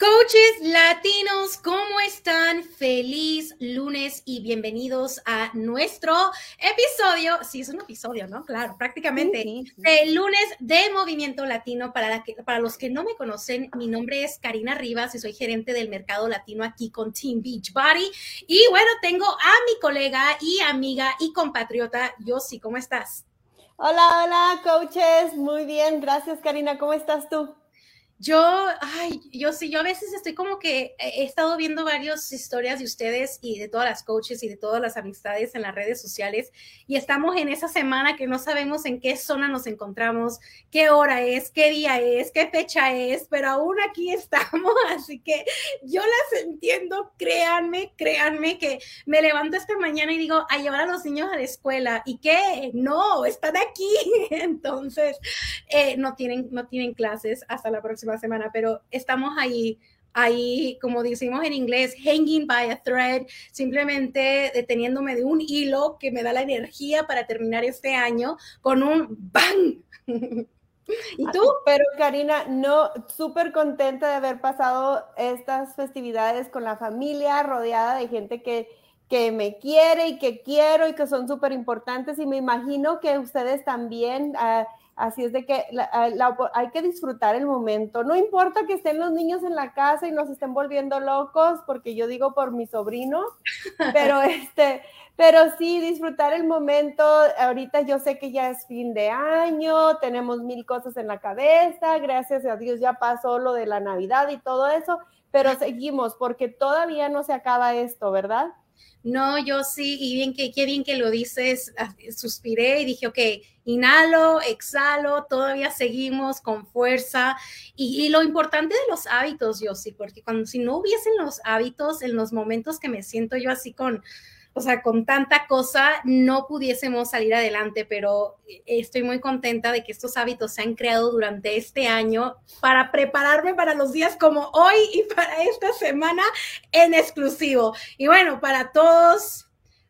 Coaches latinos, ¿cómo están? Feliz lunes y bienvenidos a nuestro episodio. Sí, es un episodio, ¿no? Claro, prácticamente. El lunes de Movimiento Latino. Para, para los que no me conocen, mi nombre es Karina Rivas y soy gerente del mercado latino aquí con Team Beachbody. Y bueno, tengo a mi colega y amiga y compatriota, Yossi. ¿Cómo estás? Hola, hola, coaches. Muy bien, gracias, Karina. ¿Cómo estás tú? Yo, ay, yo sí, yo a veces estoy como que he estado viendo varias historias de ustedes y de todas las coaches y de todas las amistades en las redes sociales y estamos en esa semana que no sabemos en qué zona nos encontramos, qué hora es, qué día es, qué fecha es, pero aún aquí estamos, así que yo las entiendo, créanme, créanme que me levanto esta mañana y digo, a llevar a los niños a la escuela y qué, no, están aquí, entonces eh, no, tienen, no tienen clases hasta la próxima semana, pero estamos ahí, ahí, como decimos en inglés, hanging by a thread, simplemente deteniéndome de un hilo que me da la energía para terminar este año con un bang. ¿Y tú? Pero Karina, no, súper contenta de haber pasado estas festividades con la familia, rodeada de gente que, que me quiere y que quiero y que son súper importantes. Y me imagino que ustedes también, uh, Así es de que hay que disfrutar el momento. No importa que estén los niños en la casa y nos estén volviendo locos, porque yo digo por mi sobrino, pero este, pero sí disfrutar el momento. Ahorita yo sé que ya es fin de año, tenemos mil cosas en la cabeza, gracias a Dios ya pasó lo de la Navidad y todo eso, pero seguimos porque todavía no se acaba esto, ¿verdad? No, yo sí, y bien que, qué bien que lo dices, ah, suspiré y dije, ok, inhalo, exhalo, todavía seguimos con fuerza. Y, y, lo importante de los hábitos, yo sí, porque cuando si no hubiesen los hábitos en los momentos que me siento yo así con, o sea, con tanta cosa no pudiésemos salir adelante, pero estoy muy contenta de que estos hábitos se han creado durante este año para prepararme para los días como hoy y para esta semana en exclusivo. Y bueno, para todos,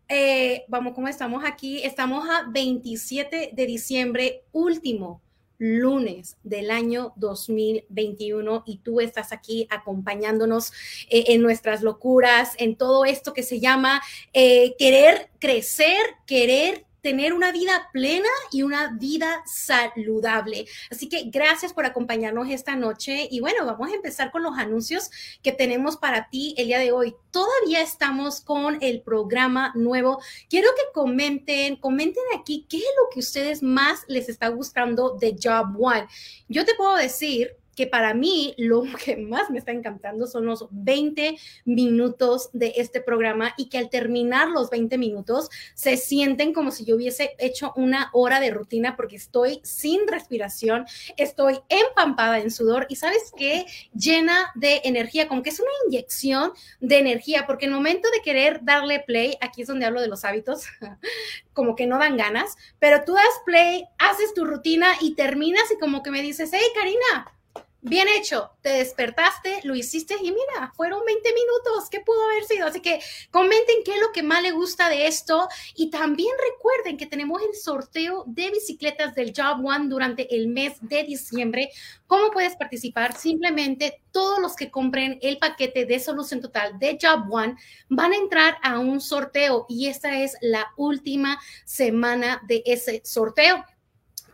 eh, vamos, ¿cómo estamos aquí? Estamos a 27 de diciembre, último lunes del año 2021 y tú estás aquí acompañándonos eh, en nuestras locuras, en todo esto que se llama eh, querer crecer, querer tener una vida plena y una vida saludable. Así que gracias por acompañarnos esta noche y bueno, vamos a empezar con los anuncios que tenemos para ti el día de hoy. Todavía estamos con el programa nuevo. Quiero que comenten, comenten aquí qué es lo que ustedes más les está gustando de Job One. Yo te puedo decir que para mí lo que más me está encantando son los 20 minutos de este programa y que al terminar los 20 minutos se sienten como si yo hubiese hecho una hora de rutina porque estoy sin respiración, estoy empampada en sudor y sabes qué, llena de energía, como que es una inyección de energía, porque el momento de querer darle play, aquí es donde hablo de los hábitos, como que no dan ganas, pero tú das play, haces tu rutina y terminas y como que me dices, hey Karina, bien hecho, te despertaste, lo hiciste y mira, fueron 20 minutos, ¿qué pudo haber sido? Así que comenten qué es lo que más les gusta de esto y también recuerden que tenemos el sorteo de bicicletas del Job One durante el mes de diciembre. ¿Cómo puedes participar? Simplemente todos los que compren el paquete de solución total de Job One van a entrar a un sorteo y esta es la última semana de ese sorteo.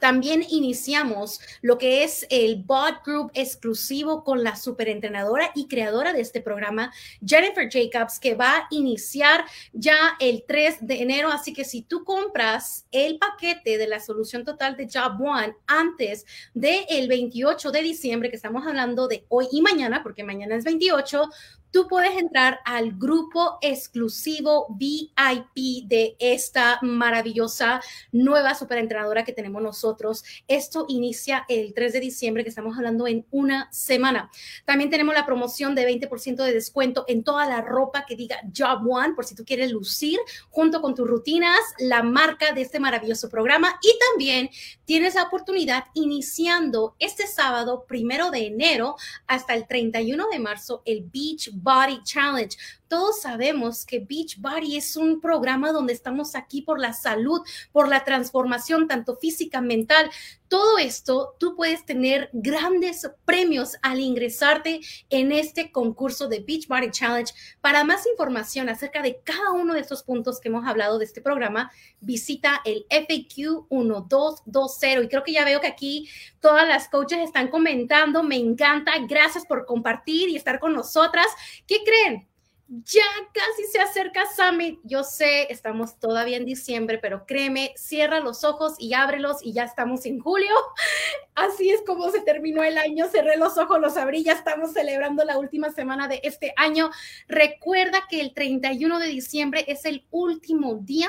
También iniciamos lo que es el Bot Group exclusivo con la superentrenadora y creadora de este programa, Jennifer Jacobs, que va a iniciar ya el 3 de enero. Así que si tú compras el paquete de la solución total de Job One antes del 28 de diciembre, que estamos hablando de hoy y mañana, porque mañana es 28, tú puedes entrar al grupo exclusivo VIP de esta maravillosa nueva superentrenadora que tenemos nosotros. Esto inicia el 3 de diciembre, que estamos hablando en una semana. También tenemos la promoción de 20% de descuento en toda la ropa que diga Job One, por si tú quieres lucir junto con tus rutinas, la marca de este maravilloso programa. Y también tienes la oportunidad iniciando este sábado, primero de enero, hasta el 31 de marzo, el Beach Body Challenge. Todos sabemos que Beach Body es un programa donde estamos aquí por la salud, por la transformación tanto física, mental. Todo esto, tú puedes tener grandes premios al ingresarte en este concurso de Beach Body Challenge. Para más información acerca de cada uno de estos puntos que hemos hablado de este programa, visita el FAQ 1220. Y creo que ya veo que aquí todas las coaches están comentando. Me encanta. Gracias por compartir y estar con nosotras. ¿Qué creen? Ya casi se acerca Summit. Yo sé, estamos todavía en diciembre, pero créeme, cierra los ojos y ábrelos y ya estamos en julio. Así es como se terminó el año. Cerré los ojos, los abrí, ya estamos celebrando la última semana de este año. Recuerda que el 31 de diciembre es el último día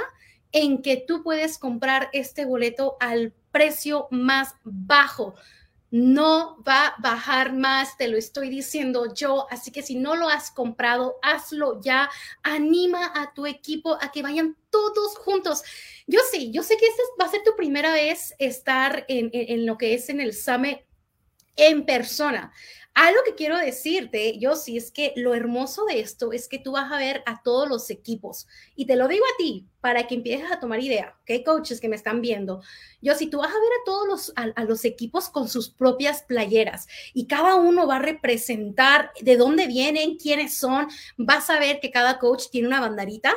en que tú puedes comprar este boleto al precio más bajo no va a bajar más, te lo estoy diciendo yo. Así que si no lo has comprado, hazlo ya. Anima a tu equipo a que vayan todos juntos. Yo sí, yo sé que esta va a ser tu primera vez estar en, en lo que es en el Summit en persona. Algo que quiero decirte, yo sí, es que lo hermoso de esto es que tú vas a ver a todos los equipos. Y te lo digo a ti, para que empieces a tomar idea, ¿ok? Coaches que me están viendo. Yo sí, tú vas a ver a todos los, a los equipos con sus propias playeras y cada uno va a representar de dónde vienen, quiénes son. Vas a ver que cada coach tiene una banderita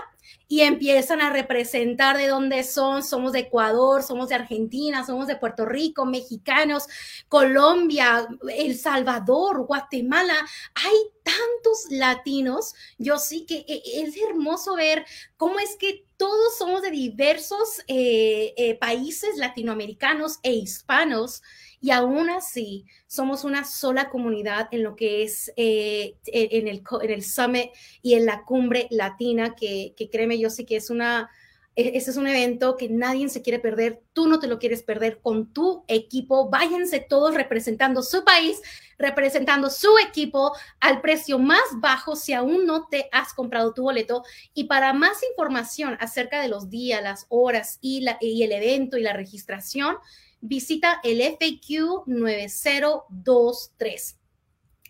y empiezan a representar de dónde son, somos de Ecuador, somos de Argentina, somos de Puerto Rico, mexicanos, Colombia, El Salvador, Guatemala. Hay tantos latinos, yo sí que e, es hermoso ver cómo es que todos somos de diversos eh, eh, países latinoamericanos e hispanos y aún así somos una sola comunidad en lo que es eh, en, el, en el summit y en la cumbre latina, que, que créeme, yo sí que es una, e, ese es un evento que nadie se quiere perder, tú no te lo quieres perder con tu equipo, váyanse todos representando su país, representando su equipo al precio más bajo si aún no te has comprado tu boleto. Y para más información acerca de los días, las horas y, la, y el evento y la registración, visita el FAQ 9023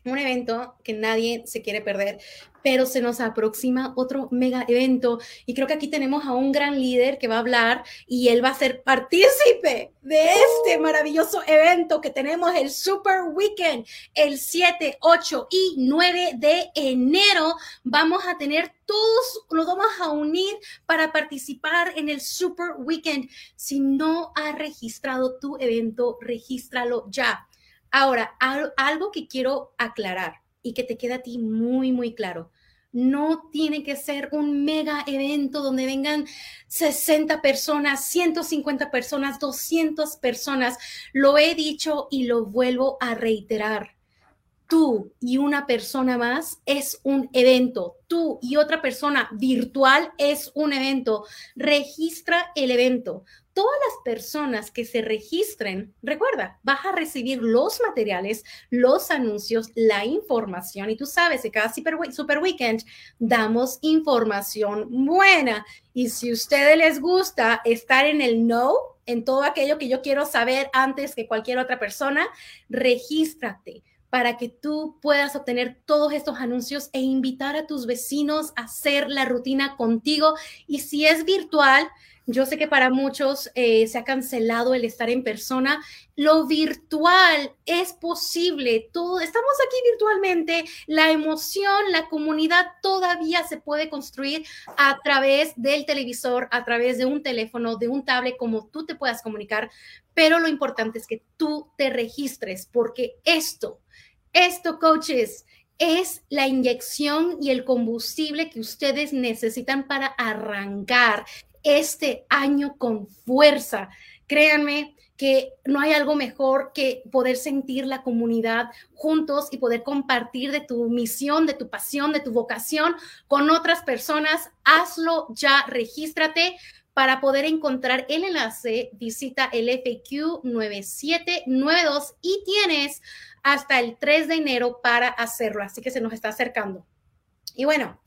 un evento que nadie se quiere perder, pero se nos aproxima otro mega evento y creo que aquí tenemos a un gran líder que va a hablar y él va a ser partícipe de este maravilloso evento que tenemos el Super Weekend el 7, 8 y 9 de enero. Vamos a tener todos, nos vamos a unir para participar en el Super Weekend. Si no has registrado tu evento, regístralo ya Ahora, algo que quiero aclarar y que te queda a ti muy, muy claro. No tiene que ser un mega evento donde vengan 60 personas, 150 personas, 200 personas. Lo he dicho y lo vuelvo a reiterar. Tú y una persona más es un evento. Tú y otra persona virtual es un evento. Registra el evento todas las personas que se registren, recuerda, vas a recibir los materiales, los anuncios, la información. Y tú sabes que cada Super, Weekend damos información buena. Y si a ustedes les gusta estar en el no, en todo aquello que yo quiero saber antes que cualquier otra persona, regístrate para que tú puedas obtener todos estos anuncios e invitar a tus vecinos a hacer la rutina contigo. Y si es virtual, yo sé que para muchos eh, se ha cancelado el estar en persona. Lo virtual es posible. Estamos aquí virtualmente. La emoción, la comunidad todavía se puede construir a través del televisor, a través de un teléfono, de un tablet, como tú te puedas comunicar. Pero lo importante es que tú te registres porque esto, esto, coaches, es la inyección y el combustible que ustedes necesitan para arrancar este año con fuerza. Créanme que no hay algo mejor que poder sentir la comunidad juntos y poder compartir de tu misión, de tu pasión, de tu vocación con otras personas. Hazlo ya, regístrate. Para poder encontrar el enlace, visita el FAQ 9792 y tienes hasta el 3 de enero para hacerlo. Así que se nos está acercando. Y bueno,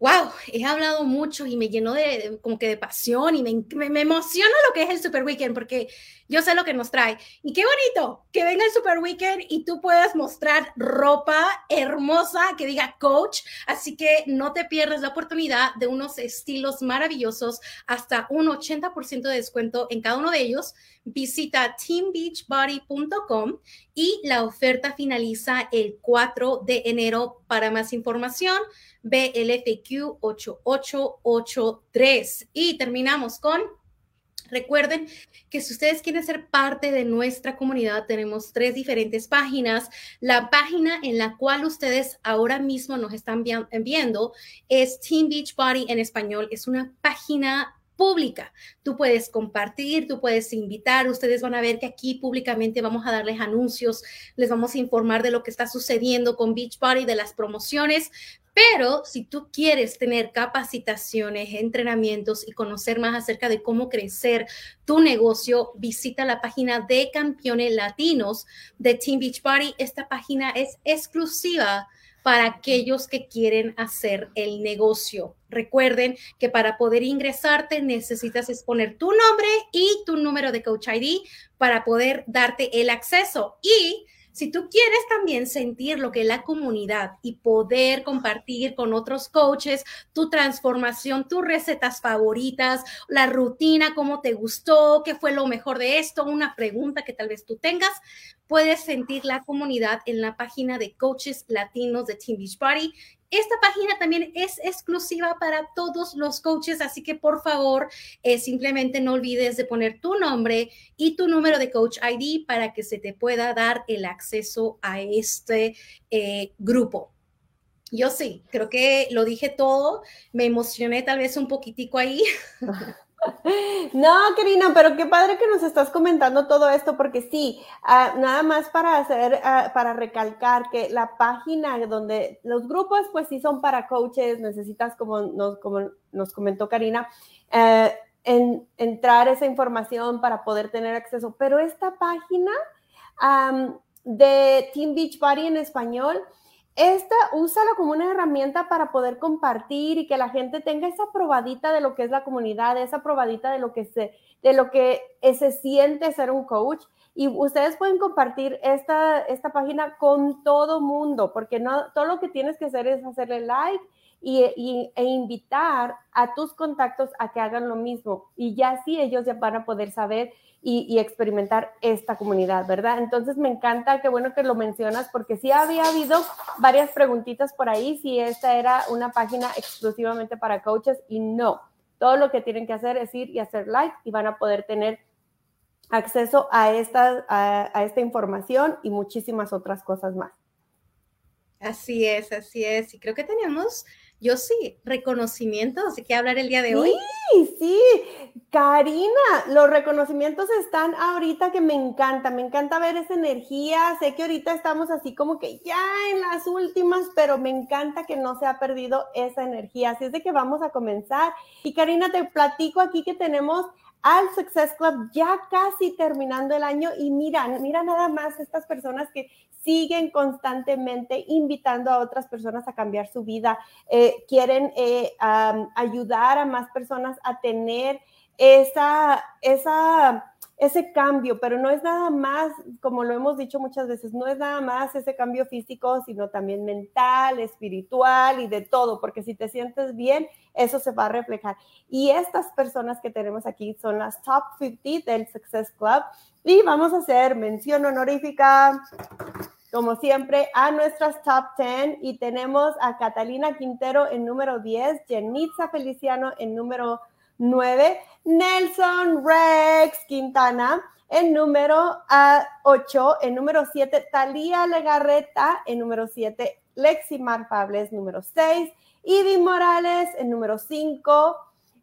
wow, he hablado mucho y me llenó de, como que de pasión y me, me, emociona lo que es el Super Weekend porque yo sé lo que nos trae. Y qué bonito que venga el Super Weekend y tú puedas mostrar ropa hermosa que diga coach. Así que no te pierdas la oportunidad de unos estilos maravillosos, hasta un 80% de descuento en cada uno de ellos. Visita teambeachbody.com y la oferta finaliza el 4 de enero. Para más información, BLFQ 8883. Y terminamos con Recuerden que si ustedes quieren ser parte de nuestra comunidad, tenemos tres diferentes páginas. La página en la cual ustedes ahora mismo nos están viendo es Team Beach Body en español. Es una página pública. Tú puedes compartir, tú puedes invitar, ustedes van a ver que aquí públicamente vamos a darles anuncios, les vamos a informar de lo que está sucediendo con Beachbody, de las promociones, pero si tú quieres tener capacitaciones, entrenamientos y conocer más acerca de cómo crecer tu negocio, visita la página de campeones latinos de Team Beachbody. Esta página es exclusiva para aquellos que quieren hacer el negocio. Recuerden que para poder ingresarte necesitas exponer tu nombre y tu número de Coach ID para poder darte el acceso. Y si tú quieres también sentir lo que es la comunidad y poder compartir con otros coaches tu transformación, tus recetas favoritas, la rutina, cómo te gustó, qué fue lo mejor de esto, una pregunta que tal vez tú tengas, puedes sentir la comunidad en la página de coaches latinos de Team Beachbody esta página también es exclusiva para todos los coaches, así que por favor, eh, simplemente no olvides de poner tu nombre y tu número de coach ID para que se te pueda dar el acceso a este eh, grupo. Yo sí, creo que lo dije todo, me emocioné tal vez un poquitico ahí. No, Karina, pero qué padre que nos estás comentando todo esto, porque sí, ah, nada más para hacer, ah, para recalcar que la página donde los grupos, pues sí son para coaches, necesitas, como nos, como nos comentó Karina, eh, en, entrar esa información para poder tener acceso, pero esta página de Team Beachbody en español, esta úsala como una herramienta para poder compartir y que la gente tenga esa probadita de lo que es la comunidad, esa probadita de lo que se, de lo que se siente ser un coach. Y ustedes pueden compartir esta, esta página con todo mundo, porque no, todo lo que tienes que hacer es hacerle like y, e invitar a tus contactos a que hagan lo mismo. Y ya así ellos ya van a poder saber y, experimentar esta comunidad, ¿verdad? Entonces me encanta, qué bueno que lo mencionas, porque sí había habido varias preguntitas por ahí, si esta era una página exclusivamente para coaches y no. Todo lo que tienen que hacer es ir y hacer like y van a poder tener acceso a esta, a esta información y muchísimas otras cosas más. Así es, así es. Y creo que tenemos yo sí, reconocimientos, ¿de qué hablar el día de hoy? Sí, sí, Karina, los reconocimientos están ahorita que me encanta, me encanta ver esa energía, sé que ahorita estamos así como que ya en las últimas, pero me encanta que no se ha perdido esa energía, así es de que vamos a comenzar. Y Karina, te platico aquí que tenemos al Success Club ya casi terminando el año y mira, mira nada más estas personas que siguen constantemente invitando a otras personas a cambiar su vida, eh, quieren eh, ayudar a más personas a tener esa, esa ese cambio, pero no es nada más, como lo hemos dicho muchas veces, no es nada más ese cambio físico, sino también mental, espiritual y de todo, porque si te sientes bien, eso se va a reflejar. Y estas personas que tenemos aquí son las top 50 del Success Club y vamos a hacer mención honorífica, como siempre, a nuestras top 10 y tenemos a Catalina Quintero en número 10, Jenitza Feliciano en número 9, Nelson Rex Quintana en número 8, en número 7, Talía Legarreta en número 7, Lexi Marfables número 6, Ivy Morales en número 5,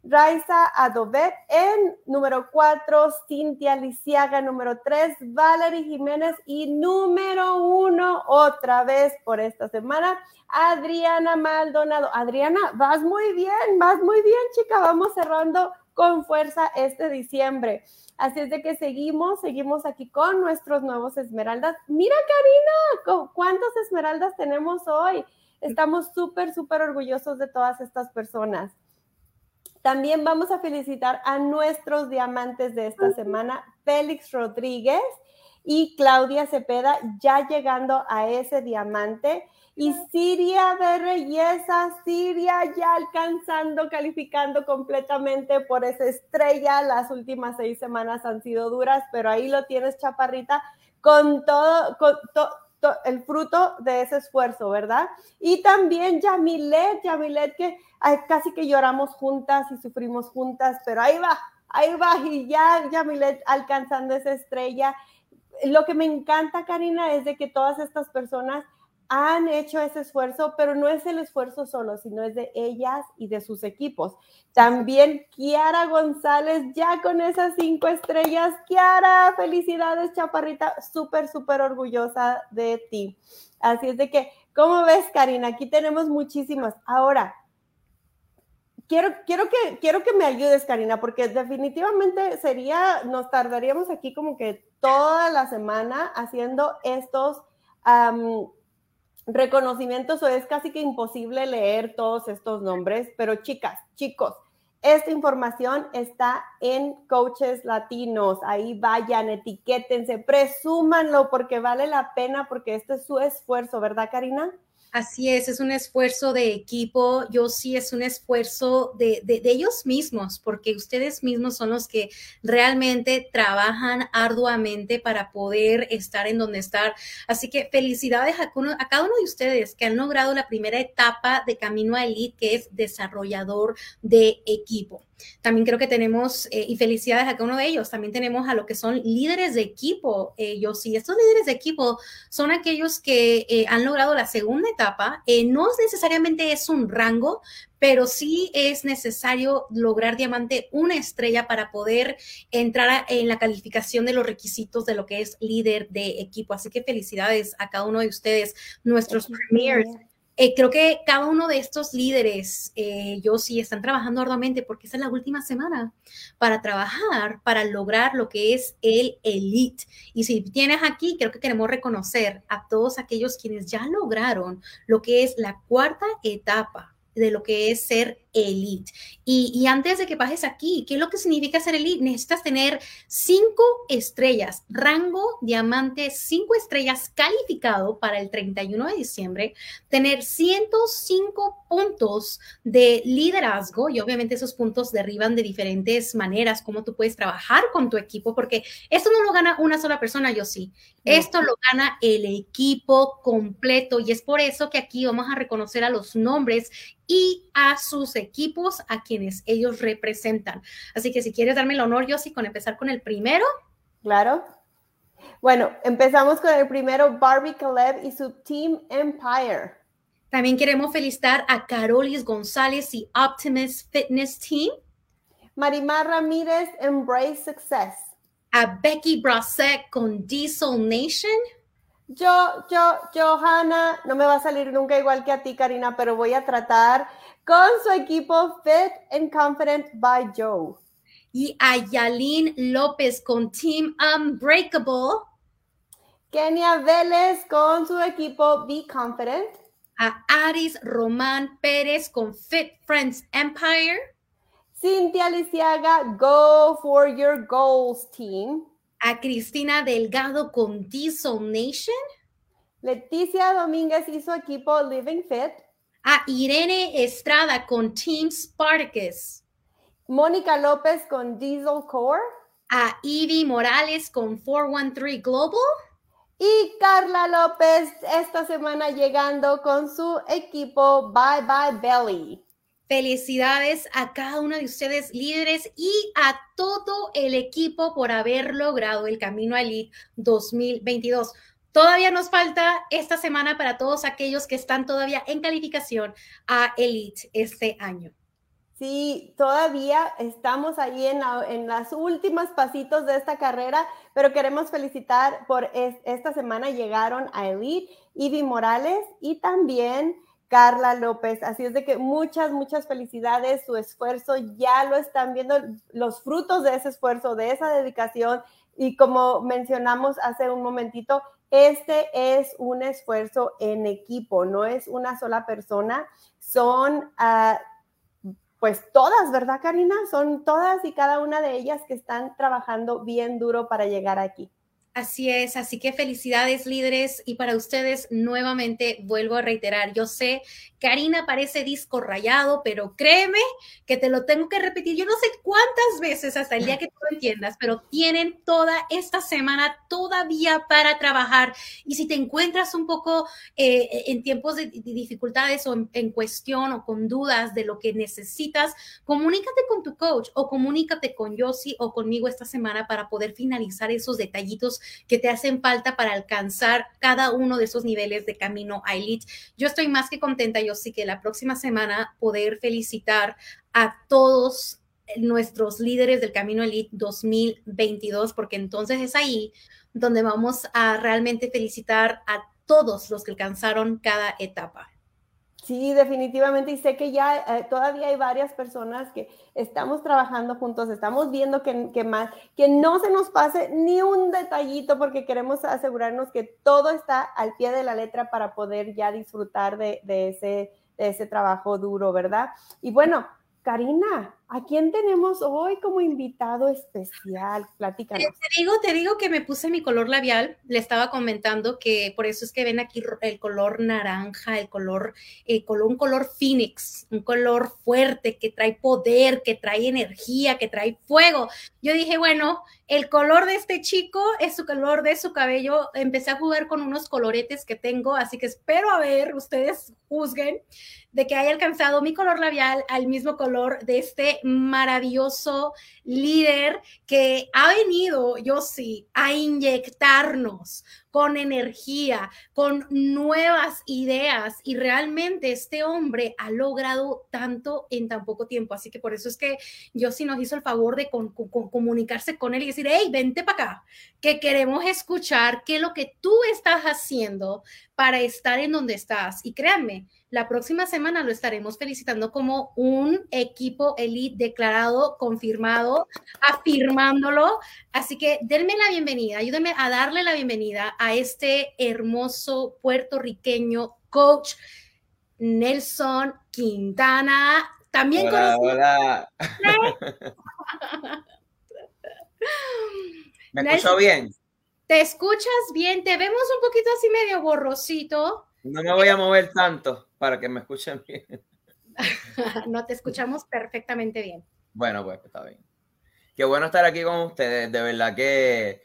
Raiza Adobet en número 4, Cintia Lisiaga número 3, Valerie Jiménez y número 1 otra vez por esta semana, Adriana Maldonado. Adriana, vas muy bien, vas muy bien, chica. Vamos cerrando con fuerza este diciembre. Así es de que seguimos, seguimos aquí con nuestros nuevos esmeraldas. Mira, Karina, ¿cuántas esmeraldas tenemos hoy? Estamos súper, súper orgullosos de todas estas personas. También vamos a felicitar a nuestros diamantes de esta semana, Félix Rodríguez y Claudia Cepeda, ya llegando a ese diamante. Y Siria de Reyesa, Siria ya alcanzando, calificando completamente por esa estrella. Las últimas seis semanas han sido duras, pero ahí lo tienes, Chaparrita, con todo, con el fruto de ese esfuerzo, ¿verdad? Y también Yamilet, Yamilet que casi que lloramos juntas y sufrimos juntas, pero ahí va, ahí va, y ya Yamilet alcanzando esa estrella. Lo que me encanta, Karina, es de que todas estas personas han hecho ese esfuerzo, pero no es el esfuerzo solo, sino es de ellas y de sus equipos. También Kiara González, ya con esas cinco estrellas. Kiara, felicidades, chaparrita, súper, súper orgullosa de ti. Así es de que, ¿cómo ves, Karina? Aquí tenemos muchísimas. Ahora, quiero, quiero, que, quiero que me ayudes, Karina, porque definitivamente sería, nos tardaríamos aquí como que toda la semana haciendo estos reconocimientos o es casi que imposible leer todos estos nombres, pero chicas, chicos, esta información está en Coaches Latinos. Ahí vayan, etiquétense, presúmanlo porque vale la pena, porque este es su esfuerzo, ¿verdad, Karina? Así es, es un esfuerzo de equipo, yo sí es un esfuerzo de, de, ellos mismos, porque ustedes mismos son los que realmente trabajan arduamente para poder estar en donde estar. Así que felicidades a, a cada uno de ustedes que han logrado la primera etapa de Camino a Elite, que es desarrollador de equipo. También creo que tenemos, eh, y felicidades a cada uno de ellos, también tenemos a lo que son líderes de equipo. Eh, yo sí, estos líderes de equipo son aquellos que eh, han logrado la segunda etapa. no necesariamente es un rango, pero sí es necesario lograr diamante una estrella para poder entrar en la calificación de los requisitos de lo que es líder de equipo. Así que felicidades a cada uno de ustedes, nuestros premiers eh, creo que cada uno de estos líderes, eh, yo sí, están trabajando arduamente porque esta es la última semana para trabajar, para lograr lo que es el elite. Y si tienes aquí, creo que queremos reconocer a todos aquellos quienes ya lograron lo que es la cuarta etapa de lo que es ser elite. Y, antes de que pases aquí, ¿qué es lo que significa ser elite? Necesitas tener cinco estrellas, rango diamante, cinco estrellas calificado para el 31 de diciembre, tener 105 puntos de liderazgo y obviamente esos puntos derriban de diferentes maneras, cómo tú puedes trabajar con tu equipo, porque esto no lo gana una sola persona, yo sí. Esto lo gana el equipo completo y es por eso que aquí vamos a reconocer a los nombres y a sus equipos a quienes ellos representan. Así que si quieres darme el honor, Yossi, con empezar con el primero. Claro. Bueno, empezamos con el primero, Barbie Caleb y su Team Empire. También queremos felicitar a Carolis González y Optimus Fitness Team. Marimar Ramírez, Embrace Success. A Becky Brasset con Diesel Nation. Yo, yo, Johanna, no me va a salir nunca igual que a ti, Karina, pero voy a tratar con su equipo Fit and Confident by Joe. Y a Yalin López con Team Unbreakable. Kenia Vélez con su equipo Be Confident. A Aris Román Pérez con Fit Friends Empire. Cintia Lisiaga, Go for Your Goals Team a Cristina Delgado con Diesel Nation. Leticia Domínguez y su equipo Living Fit. A Irene Estrada con Team Spartacus. Mónica López con Diesel Core. A Ivy Morales con 413 Global. Y Carla López esta semana llegando con su equipo Bye Bye Belly. Felicidades a cada uno de ustedes líderes y a todo el equipo por haber logrado el Camino a Elite 2022. Todavía nos falta esta semana para todos aquellos que están todavía en calificación a Elite este año. Sí, todavía estamos ahí en, en las últimas pasitos de esta carrera, pero queremos felicitar por esta semana llegaron a Elite Ivy Morales y también Carla López. Así es de que muchas, muchas felicidades. Su esfuerzo ya lo están viendo, los frutos de ese esfuerzo, de esa dedicación. Y como mencionamos hace un momentito, este es un esfuerzo en equipo, no es una sola persona, son uh, pues todas, ¿verdad, Karina? Son todas y cada una de ellas que están trabajando bien duro para llegar aquí. Así es, así que felicidades líderes. Y para ustedes nuevamente vuelvo a reiterar, yo sé, Karina parece disco rayado, pero créeme que te lo tengo que repetir, yo no sé cuántas veces hasta el día que tú lo entiendas, pero tienen toda esta semana todavía para trabajar. Y si te encuentras un poco eh, en tiempos de, dificultades o en, cuestión o con dudas de lo que necesitas, comunícate con tu coach o comunícate con Yossi o conmigo esta semana para poder finalizar esos detallitos que te hacen falta para alcanzar cada uno de esos niveles de camino a Elite. Yo estoy más que contenta, yo sí que la próxima semana poder felicitar a todos nuestros líderes del Camino Elite 2022, porque entonces es ahí donde vamos a realmente felicitar a todos los que alcanzaron cada etapa. Sí, definitivamente. Y sé que ya eh, todavía hay varias personas que estamos trabajando juntos, estamos viendo que, más, que no se nos pase ni un detallito porque queremos asegurarnos que todo está al pie de la letra para poder ya disfrutar de, ese, de ese trabajo duro, ¿verdad? Y bueno, Karina, ¿a quién tenemos hoy como invitado especial? Platícanos. Te, digo, te digo que me puse mi color labial. Le estaba comentando que por eso es que ven aquí el color naranja, el color, el color, un color phoenix, un color fuerte que trae poder, que trae energía, que trae fuego. Yo dije, bueno, el color de este chico es su color de su cabello. Empecé a jugar con unos coloretes que tengo, así que espero a ver, ustedes juzguen de que haya alcanzado mi color labial al mismo color de este maravilloso líder que ha venido, yo sí, a inyectarnos con energía, con nuevas ideas y realmente este hombre ha logrado tanto en tan poco tiempo. Así que por eso es que yo sí nos hizo el favor de comunicarse con él y decir, hey, vente para acá, que queremos escuchar qué es lo que tú estás haciendo para estar en donde estás. Y créanme, la próxima semana lo estaremos felicitando como un equipo elite declarado, confirmado, afirmándolo. Así que denme la bienvenida, ayúdenme a darle la bienvenida a este hermoso puertorriqueño coach Nelson Quintana. También hola, hola. ¿Me bien? Te escuchas bien, te vemos un poquito así medio borrosito. No me voy a mover tanto para que me escuchen bien. no, te escuchamos perfectamente bien. Bueno, pues está bien. Qué bueno estar aquí con ustedes. De verdad que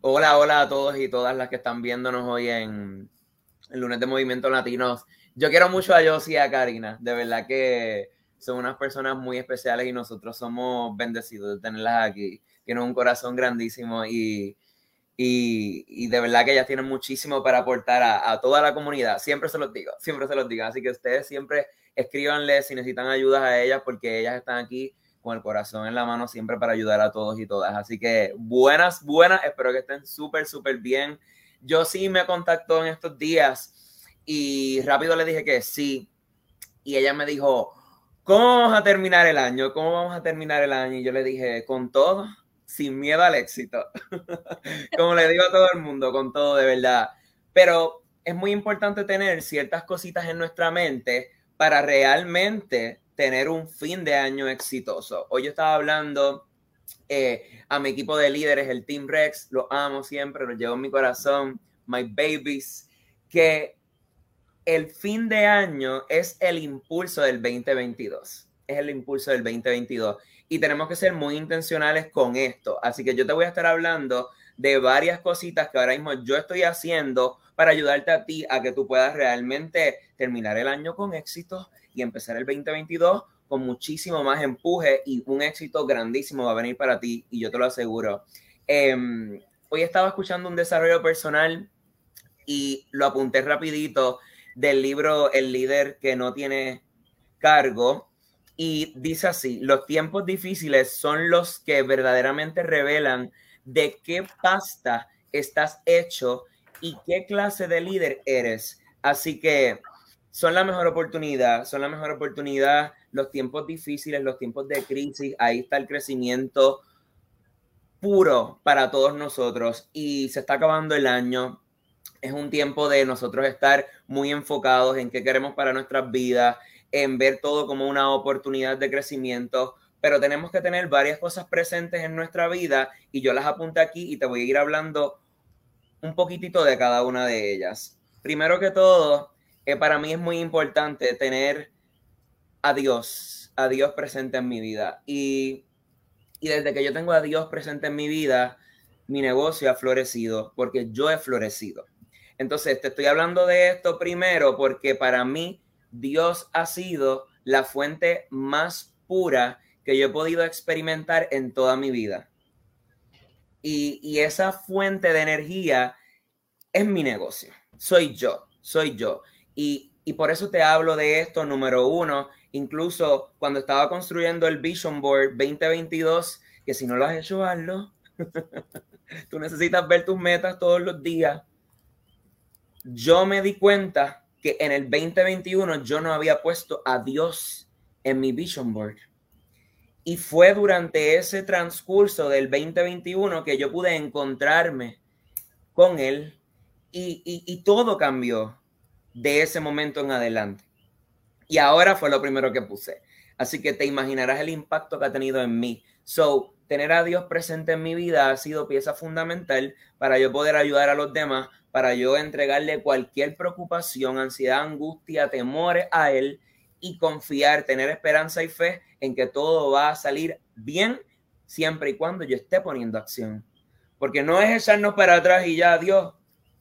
hola, hola a todos y todas las que están viéndonos hoy en el lunes de Movimiento Latinos. Yo quiero mucho a Josie y a Karina. De verdad que son unas personas muy especiales y nosotros somos bendecidos de tenerlas aquí. Tienen un corazón grandísimo y y, de verdad que ellas tienen muchísimo para aportar a, toda la comunidad. Siempre se los digo, siempre se los digo. Así que ustedes siempre escríbanles si necesitan ayudas a ellas porque ellas están aquí con el corazón en la mano siempre para ayudar a todos y todas. Así que buenas, buenas, espero que estén súper, súper bien. Yo sí me contactó en estos días y rápido le dije que sí. Y ella me dijo, ¿cómo vamos a terminar el año? ¿Cómo vamos a terminar el año? Y yo le dije, con todo sin miedo al éxito. Como le digo a todo el mundo, con todo de verdad. Pero es muy importante tener ciertas cositas en nuestra mente para realmente tener un fin de año exitoso. Hoy yo estaba hablando eh, a mi equipo de líderes, el Team Rex, lo amo siempre, lo llevo en mi corazón, my babies, que el fin de año es el impulso del 2022, es el impulso del 2022 y tenemos que ser muy intencionales con esto. Así que yo te voy a estar hablando de varias cositas que ahora mismo yo estoy haciendo para ayudarte a ti a que tú puedas realmente terminar el año con éxito y empezar el 2022 con muchísimo más empuje y un éxito grandísimo va a venir para ti y yo te lo aseguro. Em, hoy estaba escuchando un desarrollo personal y lo apunté rapidito del libro El líder que no tiene cargo y dice así, los tiempos difíciles son los que verdaderamente revelan de qué pasta estás hecho y qué clase de líder eres. Así que son la mejor oportunidad, son la mejor oportunidad los tiempos difíciles, los tiempos de crisis, ahí está el crecimiento puro para todos nosotros y se está acabando el año. es un tiempo de nosotros estar muy enfocados en qué queremos para nuestras vidas, en ver todo como una oportunidad de crecimiento, pero tenemos que tener varias cosas presentes en nuestra vida y yo las apunté aquí y te voy a ir hablando un poquitito de cada una de ellas. Primero que todo, para mí es muy importante tener a Dios, a Dios presente en mi vida. Y, y desde que yo tengo a Dios presente en mi vida, mi negocio ha florecido porque yo he florecido. Entonces, te estoy hablando de esto primero porque para mí Dios ha sido la fuente más pura que yo he podido experimentar en toda mi vida. Y, esa fuente de energía es mi negocio. Soy yo, soy yo. Y, y por eso te hablo de esto, número uno, incluso cuando estaba construyendo el Vision Board 2022, que si no lo has hecho, hazlo. Tú necesitas ver tus metas todos los días. Yo me di cuenta que en el 2021 yo no había puesto a Dios en mi vision board. Y fue durante ese transcurso del 2021 que yo pude encontrarme con Él y, y, todo cambió de ese momento en adelante. Y ahora fue lo primero que puse. Así que te imaginarás el impacto que ha tenido en mí. So, tener a Dios presente en mi vida ha sido pieza fundamental para yo poder ayudar a los demás para yo entregarle cualquier preocupación, ansiedad, angustia, temores a Él y confiar, tener esperanza y fe en que todo va a salir bien siempre y cuando yo esté poniendo acción. Porque no es echarnos para atrás y ya, Dios,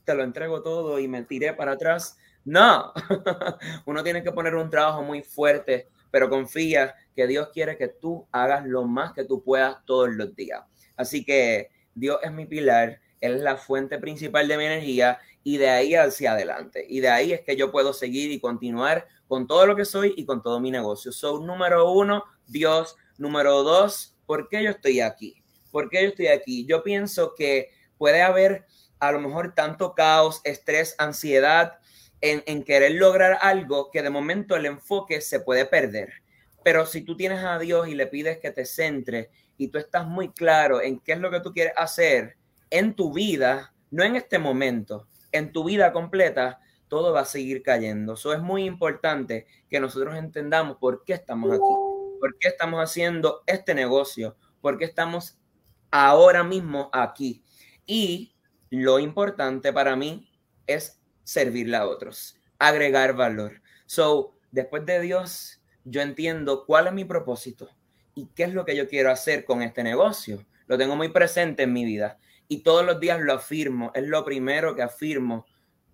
te lo entrego todo y me tiré para atrás. No, uno tiene que poner un trabajo muy fuerte, pero confía que Dios quiere que tú hagas lo más que tú puedas todos los días. Así que Dios es mi pilar él es la fuente principal de mi energía y de ahí hacia adelante. Y de ahí es que yo puedo seguir y continuar con todo lo que soy y con todo mi negocio. So, número uno, Dios. Número dos, ¿por qué yo estoy aquí? ¿Por qué yo estoy aquí? Yo pienso que puede haber a lo mejor tanto caos, estrés, ansiedad en, querer lograr algo que de momento el enfoque se puede perder. Pero si tú tienes a Dios y le pides que te centre y tú estás muy claro en qué es lo que tú quieres hacer, en tu vida, no en este momento, en tu vida completa, todo va a seguir cayendo. Eso es muy importante que nosotros entendamos por qué estamos aquí, por qué estamos haciendo este negocio, por qué estamos ahora mismo aquí. Y lo importante para mí es servirle a otros, agregar valor. So, después de Dios, yo entiendo cuál es mi propósito y qué es lo que yo quiero hacer con este negocio. Lo tengo muy presente en mi vida y todos los días lo afirmo, es lo primero que afirmo.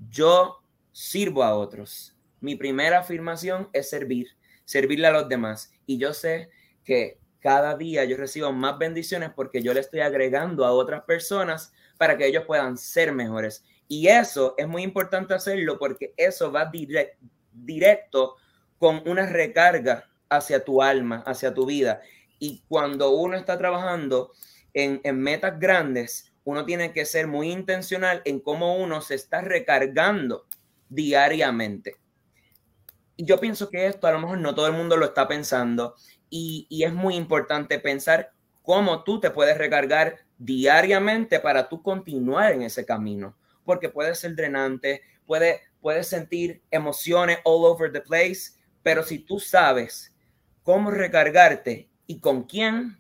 Yo sirvo a otros. Mi primera afirmación es servir, servirle a los demás. Y yo sé que cada día yo recibo más bendiciones porque yo le estoy agregando a otras personas para que ellos puedan ser mejores. Y eso es muy importante hacerlo porque eso va directo con una recarga hacia tu alma, hacia tu vida. Y cuando uno está trabajando en, en metas grandes, uno tiene que ser muy intencional en cómo uno se está recargando diariamente. Y yo pienso que esto a lo mejor no todo el mundo lo está pensando y, es muy importante pensar cómo tú te puedes recargar diariamente para tú continuar en ese camino, porque puede ser drenante, puede, puedes sentir emociones all over the place, pero si tú sabes cómo recargarte y con quién,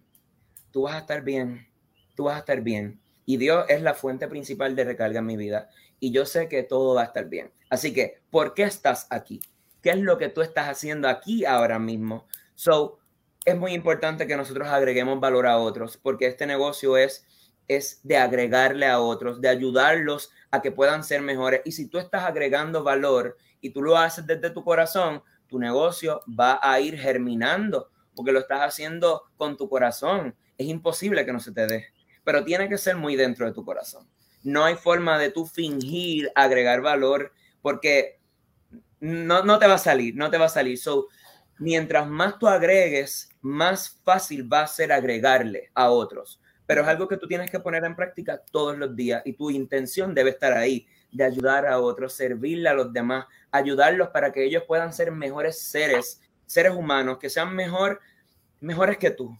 tú vas a estar bien, tú vas a estar bien. Y Dios es la fuente principal de recarga en mi vida. Y yo sé que todo va a estar bien. Así que, ¿por qué estás aquí? ¿Qué es lo que tú estás haciendo aquí ahora mismo? So, es muy importante que nosotros agreguemos valor a otros, porque este negocio es, es de agregarle a otros, de ayudarlos a que puedan ser mejores. Y si tú estás agregando valor y tú lo haces desde tu corazón, tu negocio va a ir germinando, porque lo estás haciendo con tu corazón. Es imposible que no se te dé pero tiene que ser muy dentro de tu corazón. No hay forma de tú fingir agregar valor porque no, no te va a salir, no te va a salir. So, mientras más tú agregues, más fácil va a ser agregarle a otros. Pero es algo que tú tienes que poner en práctica todos los días y tu intención debe estar ahí, de ayudar a otros, servirle a los demás, ayudarlos para que ellos puedan ser mejores seres, seres humanos, que sean mejor, mejores que tú.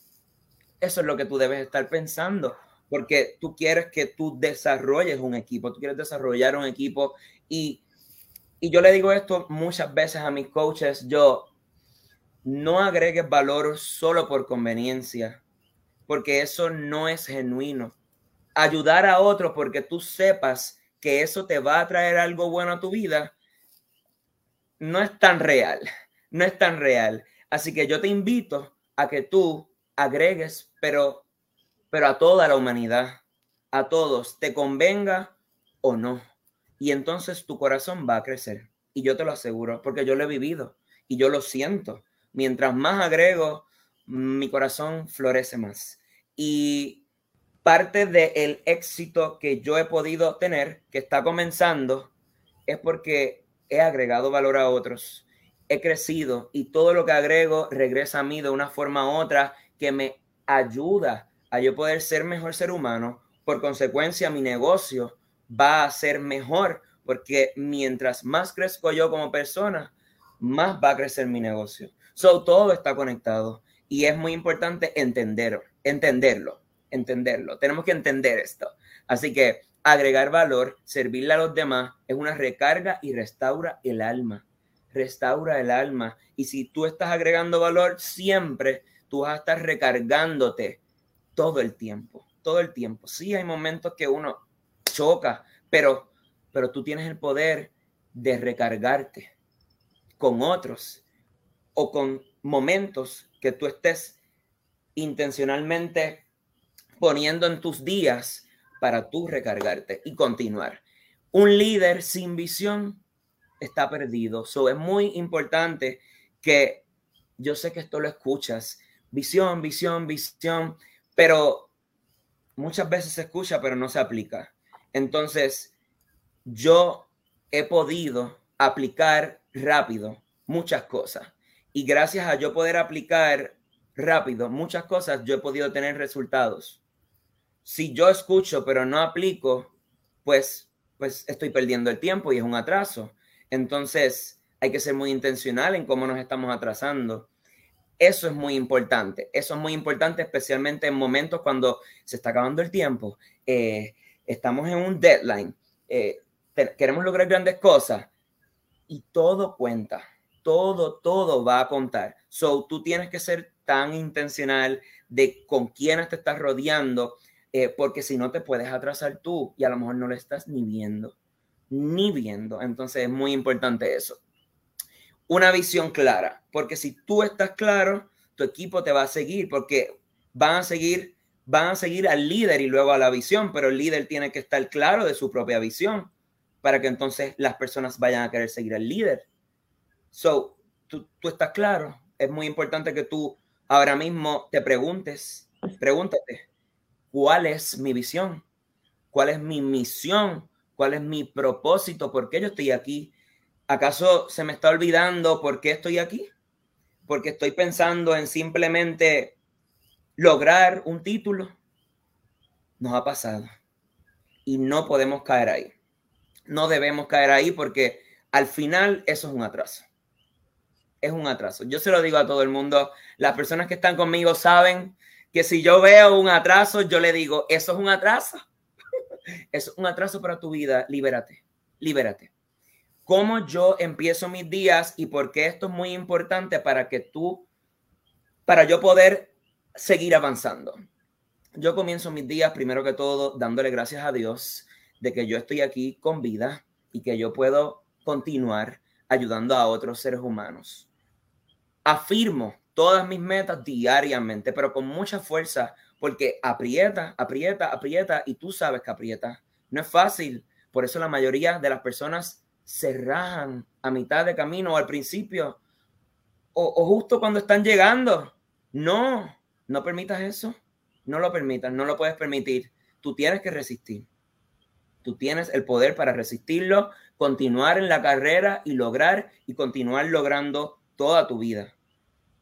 Eso es lo que tú debes estar pensando porque tú quieres que tú desarrolles un equipo, tú quieres desarrollar un equipo y, y yo le digo esto muchas veces a mis coaches, yo no agregues valor solo por conveniencia, porque eso no es genuino. Ayudar a otro porque tú sepas que eso te va a traer algo bueno a tu vida, no es tan real, no es tan real. Así que yo te invito a que tú agregues, pero, pero a toda la humanidad, a todos, te convenga o no. Y entonces tu corazón va a crecer. Y yo te lo aseguro, porque yo lo he vivido y yo lo siento. Mientras más agrego, mi corazón florece más. Y parte del éxito que yo he podido tener, que está comenzando, es porque he agregado valor a otros, he crecido y todo lo que agrego regresa a mí de una forma u otra que me ayuda a yo poder ser mejor ser humano. Por consecuencia, mi negocio va a ser mejor porque mientras más crezco yo como persona, más va a crecer mi negocio. So, todo está conectado y es muy importante entender, entenderlo, entenderlo. Tenemos que entender esto. Así que agregar valor, servirle a los demás, es una recarga y restaura el alma. Restaura el alma. Y si tú estás agregando valor, siempre tú vas a estar recargándote todo el tiempo, todo el tiempo. Sí, hay momentos que uno choca, pero, pero tú tienes el poder de recargarte con otros o con momentos que tú estés intencionalmente poniendo en tus días para tú recargarte y continuar. Un líder sin visión está perdido. So, es muy importante que yo sé que esto lo escuchas visión, visión, visión, pero muchas veces se escucha, pero no se aplica. Entonces, yo he podido aplicar rápido muchas cosas. Y gracias a yo poder aplicar rápido muchas cosas, yo he podido tener resultados. Si yo escucho, pero no aplico, pues, pues estoy perdiendo el tiempo y es un atraso. Entonces, hay que ser muy intencional en cómo nos estamos atrasando. Eso es muy importante. Eso es muy importante, especialmente en momentos cuando se está acabando el tiempo. Eh, estamos en un deadline. Eh, queremos lograr grandes cosas y todo cuenta. Todo, todo va a contar. So, tú tienes que ser tan intencional de con quiénes te estás rodeando, eh, porque si no te puedes atrasar tú y a lo mejor no lo estás ni viendo, ni viendo. Entonces es muy importante eso una visión clara, porque si tú estás claro, tu equipo te va a seguir, porque van a seguir, van a seguir al líder y luego a la visión, pero el líder tiene que estar claro de su propia visión para que entonces las personas vayan a querer seguir al líder. So, tú, tú estás claro. Es muy importante que tú ahora mismo te preguntes, pregúntate, ¿cuál es mi visión? ¿Cuál es mi misión? ¿Cuál es mi propósito? ¿Por qué yo estoy aquí? ¿Acaso se me está olvidando por qué estoy aquí? Porque estoy pensando en simplemente lograr un título. Nos ha pasado. Y no podemos caer ahí. No debemos caer ahí porque al final eso es un atraso. Es un atraso. Yo se lo digo a todo el mundo. Las personas que están conmigo saben que si yo veo un atraso, yo le digo, eso es un atraso. es un atraso para tu vida. Libérate. Libérate cómo yo empiezo mis días y por qué esto es muy importante para que tú, para yo poder seguir avanzando. Yo comienzo mis días primero que todo dándole gracias a Dios de que yo estoy aquí con vida y que yo puedo continuar ayudando a otros seres humanos. Afirmo todas mis metas diariamente, pero con mucha fuerza, porque aprieta, aprieta, aprieta y tú sabes que aprieta. No es fácil. Por eso la mayoría de las personas se rajan a mitad de camino o al principio o, justo cuando están llegando. No, no permitas eso. No lo permitas, no lo puedes permitir. Tú tienes que resistir. Tú tienes el poder para resistirlo, continuar en la carrera y lograr y continuar logrando toda tu vida.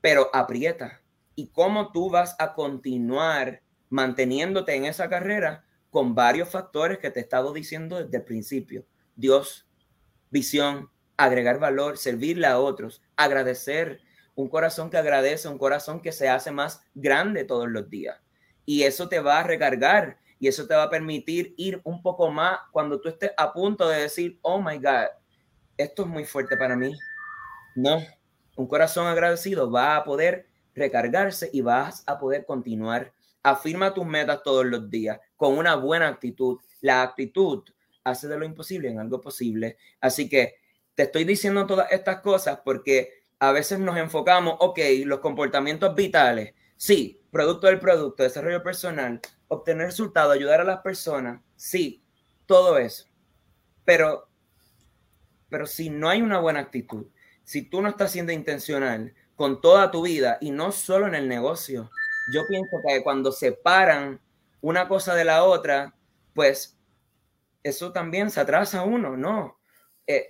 Pero aprieta. ¿Y cómo tú vas a continuar manteniéndote en esa carrera? Con varios factores que te he estado diciendo desde el principio. Dios, visión, agregar valor, servirle a otros, agradecer, un corazón que agradece, un corazón que se hace más grande todos los días. Y eso te va a recargar y eso te va a permitir ir un poco más cuando tú estés a punto de decir, oh my God, esto es muy fuerte para mí. No, un corazón agradecido va a poder recargarse y vas a poder continuar. Afirma tus metas todos los días con una buena actitud. La actitud hace de lo imposible en algo posible. Así que te estoy diciendo todas estas cosas porque a veces nos enfocamos, ok, los comportamientos vitales, sí, producto del producto, desarrollo personal, obtener resultados, ayudar a las personas, sí, todo eso. Pero, pero si no hay una buena actitud, si tú no estás siendo intencional con toda tu vida y no solo en el negocio, yo pienso que cuando separan una cosa de la otra, pues eso también se atrasa uno, ¿no? Eh,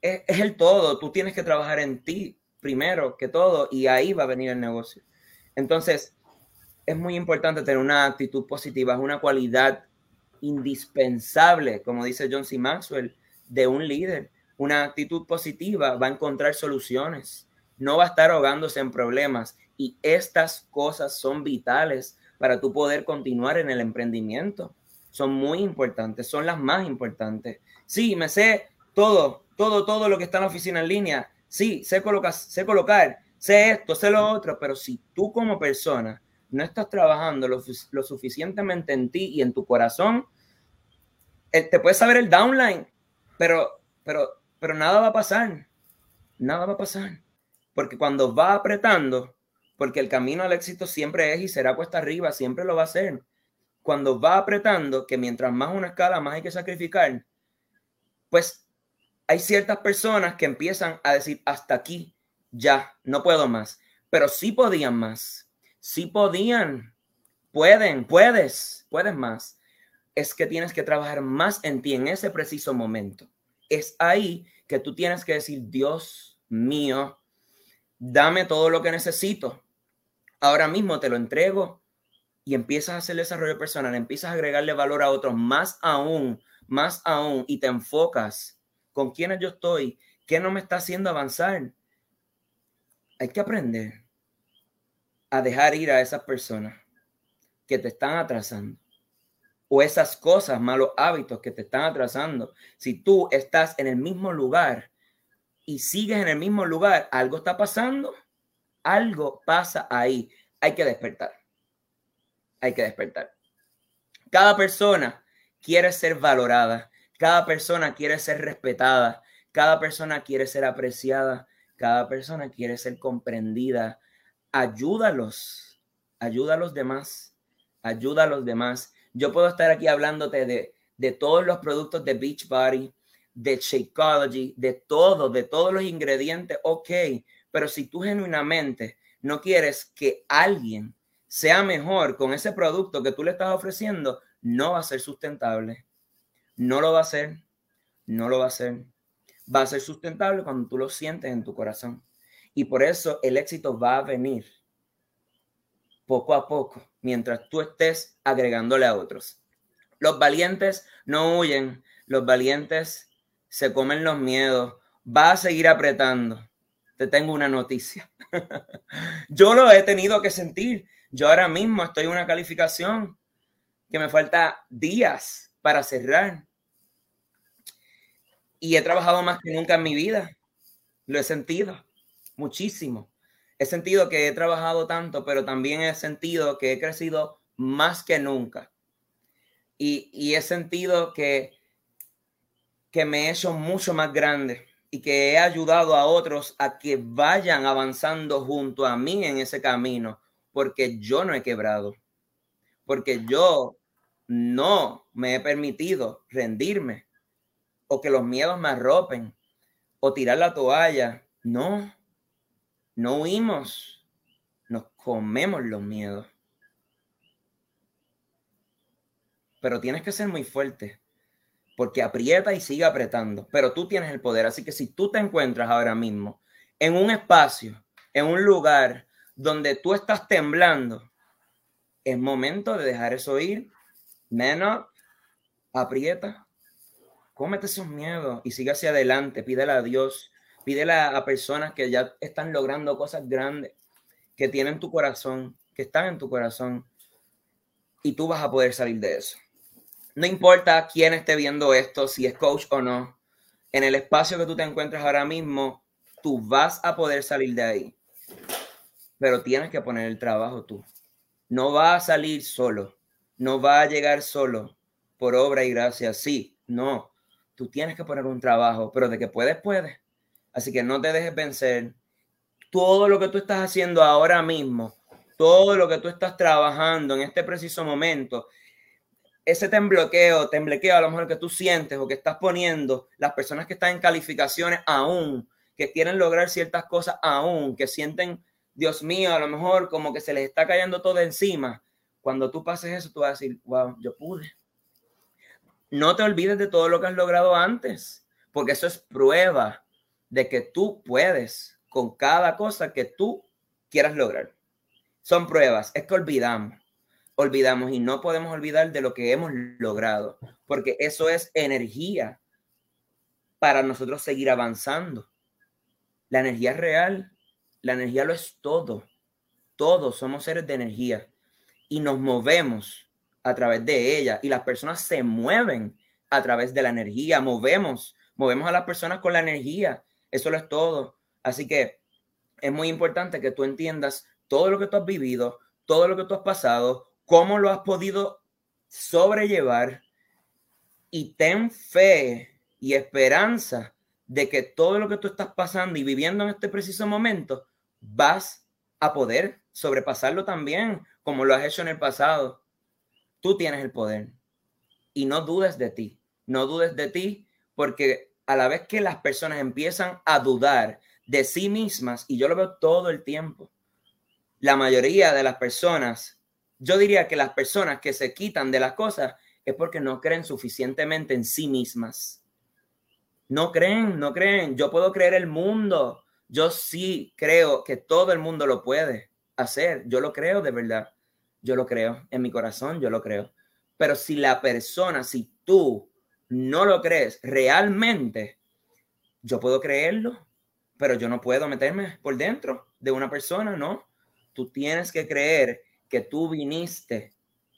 es, es el todo, tú tienes que trabajar en ti primero que todo y ahí va a venir el negocio. Entonces, es muy importante tener una actitud positiva, es una cualidad indispensable, como dice John C. Maxwell, de un líder. Una actitud positiva va a encontrar soluciones, no va a estar ahogándose en problemas y estas cosas son vitales para tú poder continuar en el emprendimiento. Son muy importantes, son las más importantes. Sí, me sé todo, todo, todo lo que está en la oficina en línea. Sí, sé colocar, sé colocar, sé esto, sé lo otro, pero si tú como persona no estás trabajando lo, suficientemente en ti y en tu corazón, eh, te puedes saber el downline, pero, pero, pero nada va a pasar. Nada va a pasar. Porque cuando va apretando, porque el camino al éxito siempre es y será puesta arriba, siempre lo va a ser. Cuando va apretando, que mientras más una escala, más hay que sacrificar, pues hay ciertas personas que empiezan a decir, hasta aquí, ya, no puedo más, pero sí podían más sí podían, pueden, puedes, puedes más. Es que tienes que trabajar más en ti en ese preciso momento. Es ahí que tú tienes que decir, Dios mío, dame todo lo que necesito. Ahora mismo te lo entrego y empiezas a hacer desarrollo personal, empiezas a agregarle valor a otros, más aún, más aún, y te enfocas con quiénes yo estoy, qué no me está haciendo avanzar. Hay que aprender a dejar ir a esas personas que te están atrasando o esas cosas, malos hábitos que te están atrasando. Si tú estás en el mismo lugar y sigues en el mismo lugar, algo está pasando, algo pasa ahí. Hay que despertar. Hay que despertar. Cada persona quiere ser valorada, cada persona quiere ser respetada, cada persona quiere ser apreciada, cada persona quiere ser comprendida, ayúdalos, ayuda a los demás, ayuda a los demás. Yo puedo estar aquí hablándote de, de todos los productos de Beachbody, de Shakeology, de todo, de todos los ingredientes, ok, pero si tú genuinamente no quieres que alguien sea mejor con ese producto que tú le estás ofreciendo, no va a ser sustentable. No lo va a ser, no lo va a ser. Va a ser sustentable cuando tú lo sientes en tu corazón. Y por eso el éxito va a venir poco a poco, mientras tú estés agregándole a otros. Los valientes no huyen, los valientes se comen los miedos, va a seguir apretando. Te tengo una noticia. Yo lo he tenido que sentir. Yo ahora mismo estoy en una calificación que me falta días para cerrar. Y he trabajado más que nunca en mi vida. Lo he sentido muchísimo. He sentido que he trabajado tanto, pero también he sentido que he crecido más que nunca. Y, he sentido que, que me he hecho mucho más grande y que he ayudado a otros a que vayan avanzando junto a mí en ese camino, porque yo no he quebrado, porque yo no me he permitido rendirme o que los miedos me arropen o tirar la toalla. No, no huimos, nos comemos los miedos. Pero tienes que ser muy fuerte, porque aprieta y sigue apretando, pero tú tienes el poder. Así que si tú te encuentras ahora mismo en un espacio, en un lugar donde tú estás temblando, es momento de dejar eso ir. Man aprieta, cómete esos miedos y sigue hacia adelante, pídele a Dios Pídele a, personas que ya están logrando cosas grandes, que tienen tu corazón, que están en tu corazón, y tú vas a poder salir de eso. No importa quién esté viendo esto, si es coach o no, en el espacio que tú te encuentras ahora mismo, tú vas a poder salir de ahí. Pero tienes que poner el trabajo tú. No va a salir solo, no va a llegar solo por obra y gracia. Sí, no. Tú tienes que poner un trabajo, pero de que puedes, puedes. Así que no te dejes vencer. Todo lo que tú estás haciendo ahora mismo, todo lo que tú estás trabajando en este preciso momento, ese tembloqueo, temblequeo a lo mejor que tú sientes o que estás poniendo, las personas que están en calificaciones aún, que quieren lograr ciertas cosas aún, que sienten, Dios mío, a lo mejor como que se les está cayendo todo encima. Cuando tú pases eso, tú vas a decir, wow, yo pude. No te olvides de todo lo que has logrado antes, porque eso es prueba de que tú puedes con cada cosa que tú quieras lograr. Son pruebas, es que olvidamos, olvidamos y no podemos olvidar de lo que hemos logrado, porque eso es energía para nosotros seguir avanzando. La energía es real, la energía lo es todo. Todos somos seres de energía y nos movemos a través de ella y las personas se mueven a través de la energía, movemos, movemos a las personas con la energía. Eso lo es todo. Así que es muy importante que tú entiendas todo lo que tú has vivido, todo lo que tú has pasado, cómo lo has podido sobrellevar y ten fe y esperanza de que todo lo que tú estás pasando y viviendo en este preciso momento, vas a poder sobrepasarlo también, como lo has hecho en el pasado. Tú tienes el poder y no dudes de ti, no dudes de ti, porque a la vez que las personas empiezan a dudar de sí mismas, y yo lo veo todo el tiempo, la mayoría de las personas, yo diría que las personas que se quitan de las cosas es porque no creen suficientemente en sí mismas no creen, no creen. Yo puedo creer el mundo. Yo sí creo que todo el mundo lo puede hacer. Yo lo creo de verdad. Yo lo creo. En mi corazón yo lo creo. Pero si la persona, si tú no lo crees realmente, yo puedo creerlo, pero yo no puedo meterme por dentro de una persona, ¿no? Tú tienes que creer que tú viniste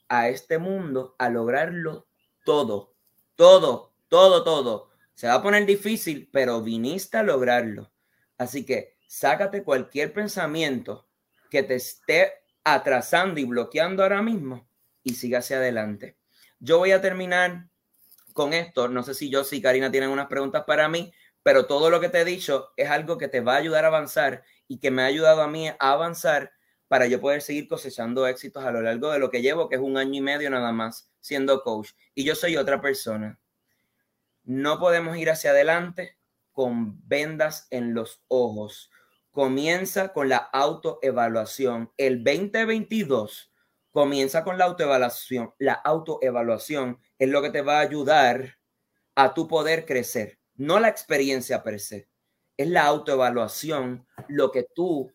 a este mundo a lograrlo todo, todo, todo, todo se va a poner difícil, pero viniste a lograrlo. Así que sácate cualquier pensamiento que te esté atrasando y bloqueando ahora mismo y siga hacia adelante. Yo voy a terminar con esto. No sé si yo, si Karina tienen unas preguntas para mí, pero todo lo que te he dicho es algo que te va a ayudar a avanzar y que me ha ayudado a mí a avanzar para yo poder seguir cosechando éxitos a lo largo de lo que llevo, que es un año y medio nada más siendo coach. Y yo soy otra persona. No podemos ir hacia adelante con vendas en los ojos. Comienza con la autoevaluación. El 2022 comienza con la autoevaluación. La autoevaluación es lo que te va a ayudar a tu poder crecer, no la experiencia per se. Es la autoevaluación lo que tú,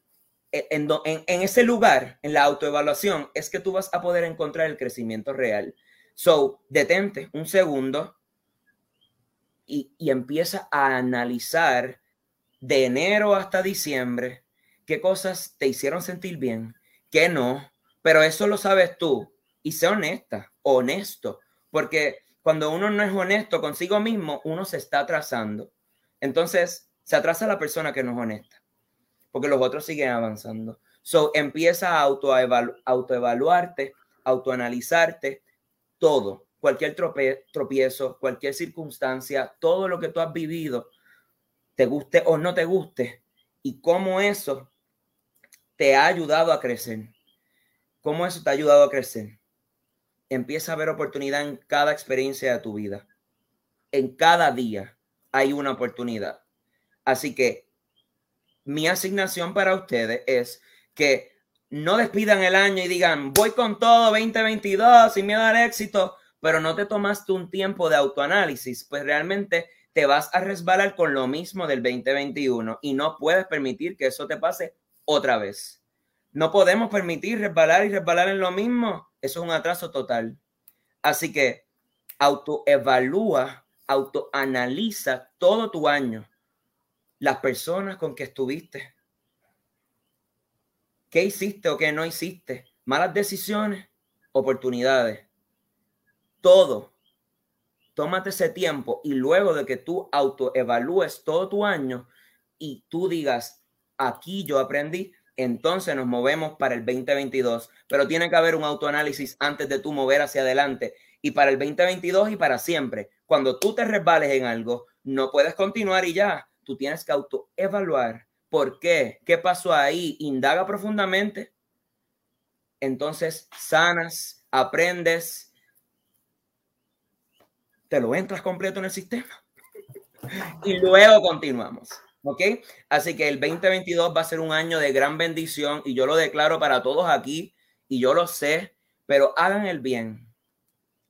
en, en, en ese lugar, en la autoevaluación, es que tú vas a poder encontrar el crecimiento real. So, detente un segundo, y, empieza a analizar de enero hasta diciembre qué cosas te hicieron sentir bien, qué no, pero eso lo sabes tú y sé honesta, honesto, porque cuando uno no es honesto consigo mismo, uno se está atrasando. Entonces, se atrasa la persona que no es honesta, porque los otros siguen avanzando. So, empieza a autoevaluarte, autoanalizarte, todo cualquier tropiezo, cualquier circunstancia, todo lo que tú has vivido, te guste o no te guste, y cómo eso te ha ayudado a crecer. ¿Cómo eso te ha ayudado a crecer? Empieza a ver oportunidad en cada experiencia de tu vida. En cada día hay una oportunidad. Así que mi asignación para ustedes es que no despidan el año y digan, voy con todo 2022 sin miedo al éxito pero no te tomaste un tiempo de autoanálisis, pues realmente te vas a resbalar con lo mismo del 2021 y no puedes permitir que eso te pase otra vez. No podemos permitir resbalar y resbalar en lo mismo. Eso es un atraso total. Así que autoevalúa, autoanaliza todo tu año, las personas con que estuviste, qué hiciste o qué no hiciste, malas decisiones, oportunidades, todo. Tómate ese tiempo y luego de que tú autoevalúes todo tu año y tú digas, aquí yo aprendí, entonces nos movemos para el 2022. Pero tiene que haber un autoanálisis antes de tú mover hacia adelante. Y para el 2022 y para siempre, cuando tú te resbales en algo, no puedes continuar y ya. Tú tienes que autoevaluar. ¿Por qué? ¿Qué pasó ahí? Indaga profundamente. Entonces sanas, aprendes, te lo entras completo en el sistema. Y luego continuamos. ¿Ok? Así que el 2022 va a ser un año de gran bendición y yo lo declaro para todos aquí y yo lo sé, pero hagan el bien.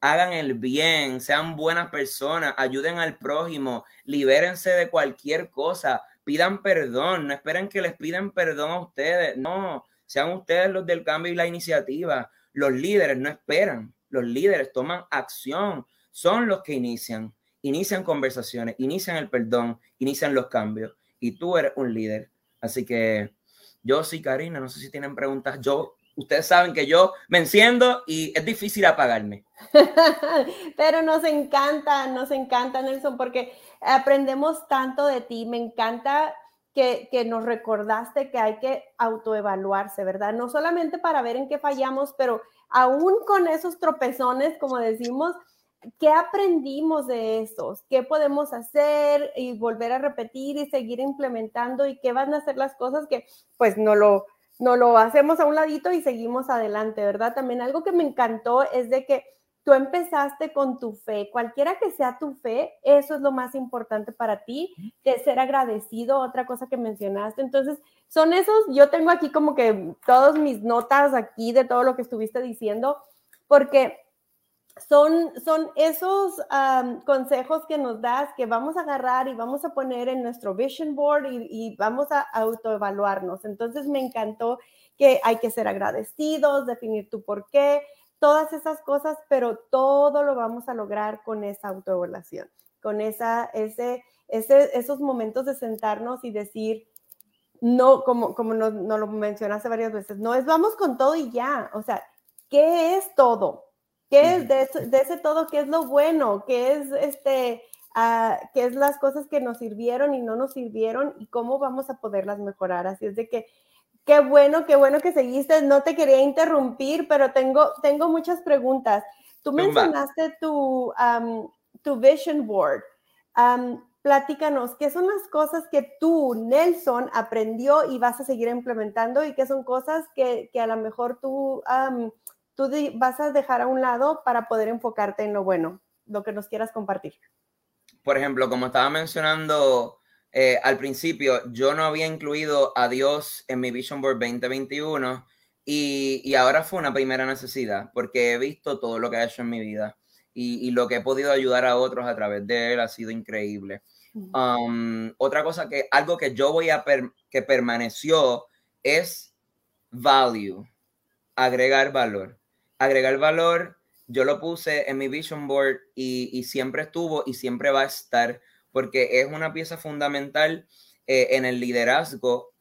Hagan el bien, sean buenas personas, ayuden al prójimo, libérense de cualquier cosa, pidan perdón, no esperen que les pidan perdón a ustedes, no, sean ustedes los del cambio y la iniciativa. Los líderes no esperan, los líderes toman acción, son los que inician, inician conversaciones, inician el perdón, inician los cambios y tú eres un líder. Así que yo sí, Karina, no sé si tienen preguntas. Yo, ustedes saben que yo me enciendo y es difícil apagarme. Pero nos encanta, nos encanta, Nelson, porque aprendemos tanto de ti. Me encanta que, que, nos recordaste que hay que autoevaluarse, ¿verdad? No solamente para ver en qué fallamos, pero aún con esos tropezones, como decimos, ¿qué aprendimos de esos? ¿Qué podemos hacer y volver a repetir y seguir implementando? ¿Y qué van a ser las cosas que pues no lo, no lo hacemos a un ladito y seguimos adelante, ¿verdad? También algo que me encantó es de que tú empezaste con tu fe, cualquiera que sea tu fe, eso es lo más importante para ti, de ser agradecido, otra cosa que mencionaste. Entonces, son esos, yo tengo aquí como que todas mis notas aquí de todo lo que estuviste diciendo, porque son, son esos consejos que nos das que vamos a agarrar y vamos a poner en nuestro vision board y, vamos a autoevaluarnos. Entonces me encantó que hay que ser agradecidos, definir tu por qué, todas esas cosas, pero todo lo vamos a lograr con esa autoevaluación, con esa, ese, ese, esos momentos de sentarnos y decir, no, como, como nos, nos lo mencionaste varias veces, no es vamos con todo y ya, o sea, ¿qué es todo? ¿Qué es de, ese todo? ¿Qué es lo bueno? ¿Qué es este? Uh, qué es las cosas que nos sirvieron y no nos sirvieron y cómo vamos a poderlas mejorar. Así es de que qué bueno, qué bueno que seguiste. No te quería interrumpir, pero tengo, tengo muchas preguntas. Tú mencionaste tu, um, tu vision board. Um, platícanos, ¿qué son las cosas que tú, Nelson, aprendió y vas a seguir implementando y qué son cosas que, que a lo mejor tú um, tú vas a dejar a un lado para poder enfocarte en lo bueno, lo que nos quieras compartir. Por ejemplo, como estaba mencionando eh, al principio, yo no había incluido a Dios en mi Vision Board 2021 y, y, ahora fue una primera necesidad porque he visto todo lo que ha hecho en mi vida y, y lo que he podido ayudar a otros a través de él ha sido increíble. Um, otra cosa que, algo que yo voy a, que permaneció es value, agregar valor agregar valor, yo lo puse en mi vision board y, siempre estuvo y siempre va a estar porque es una pieza fundamental eh, en el liderazgo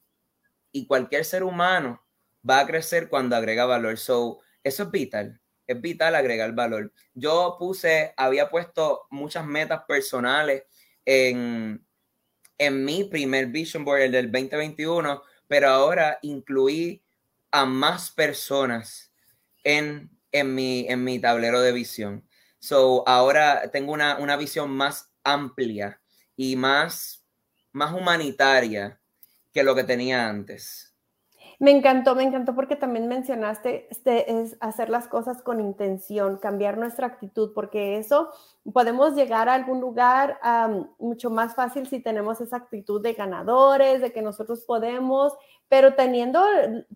y cualquier ser humano va a crecer cuando agrega valor. So, eso es vital, es vital agregar valor. Yo puse, había puesto muchas metas personales en, en mi primer vision board, el del 2021, pero ahora incluí a más personas en, en, mi, en mi tablero de visión. So, ahora tengo una, una visión más amplia y más, más humanitaria que lo que tenía antes. Me encantó, me encantó porque también mencionaste este, es hacer las cosas con intención, cambiar nuestra actitud, porque eso podemos llegar a algún lugar mucho más fácil si tenemos esa actitud de ganadores, de que nosotros podemos, pero teniendo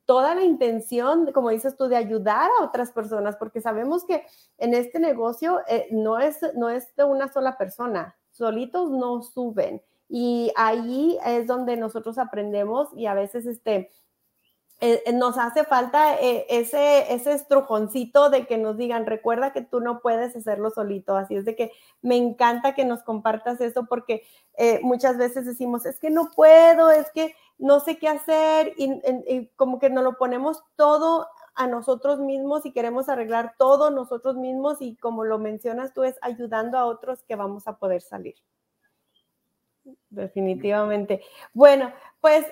toda la intención, como dices tú, de ayudar a otras personas, porque sabemos que en este negocio eh, no, es, no es de una sola persona, solitos no suben. Y ahí es donde nosotros aprendemos y a veces este, eh, eh, nos hace falta eh, ese, ese estrujoncito de que nos digan, recuerda que tú no puedes hacerlo solito. Así es de que me encanta que nos compartas eso porque muchas veces decimos, es que no puedo, es que no sé qué hacer y, como que nos lo ponemos todo a nosotros mismos y queremos arreglar todo nosotros mismos y como lo mencionas tú es ayudando a otros que vamos a poder salir. Definitivamente. Bueno, pues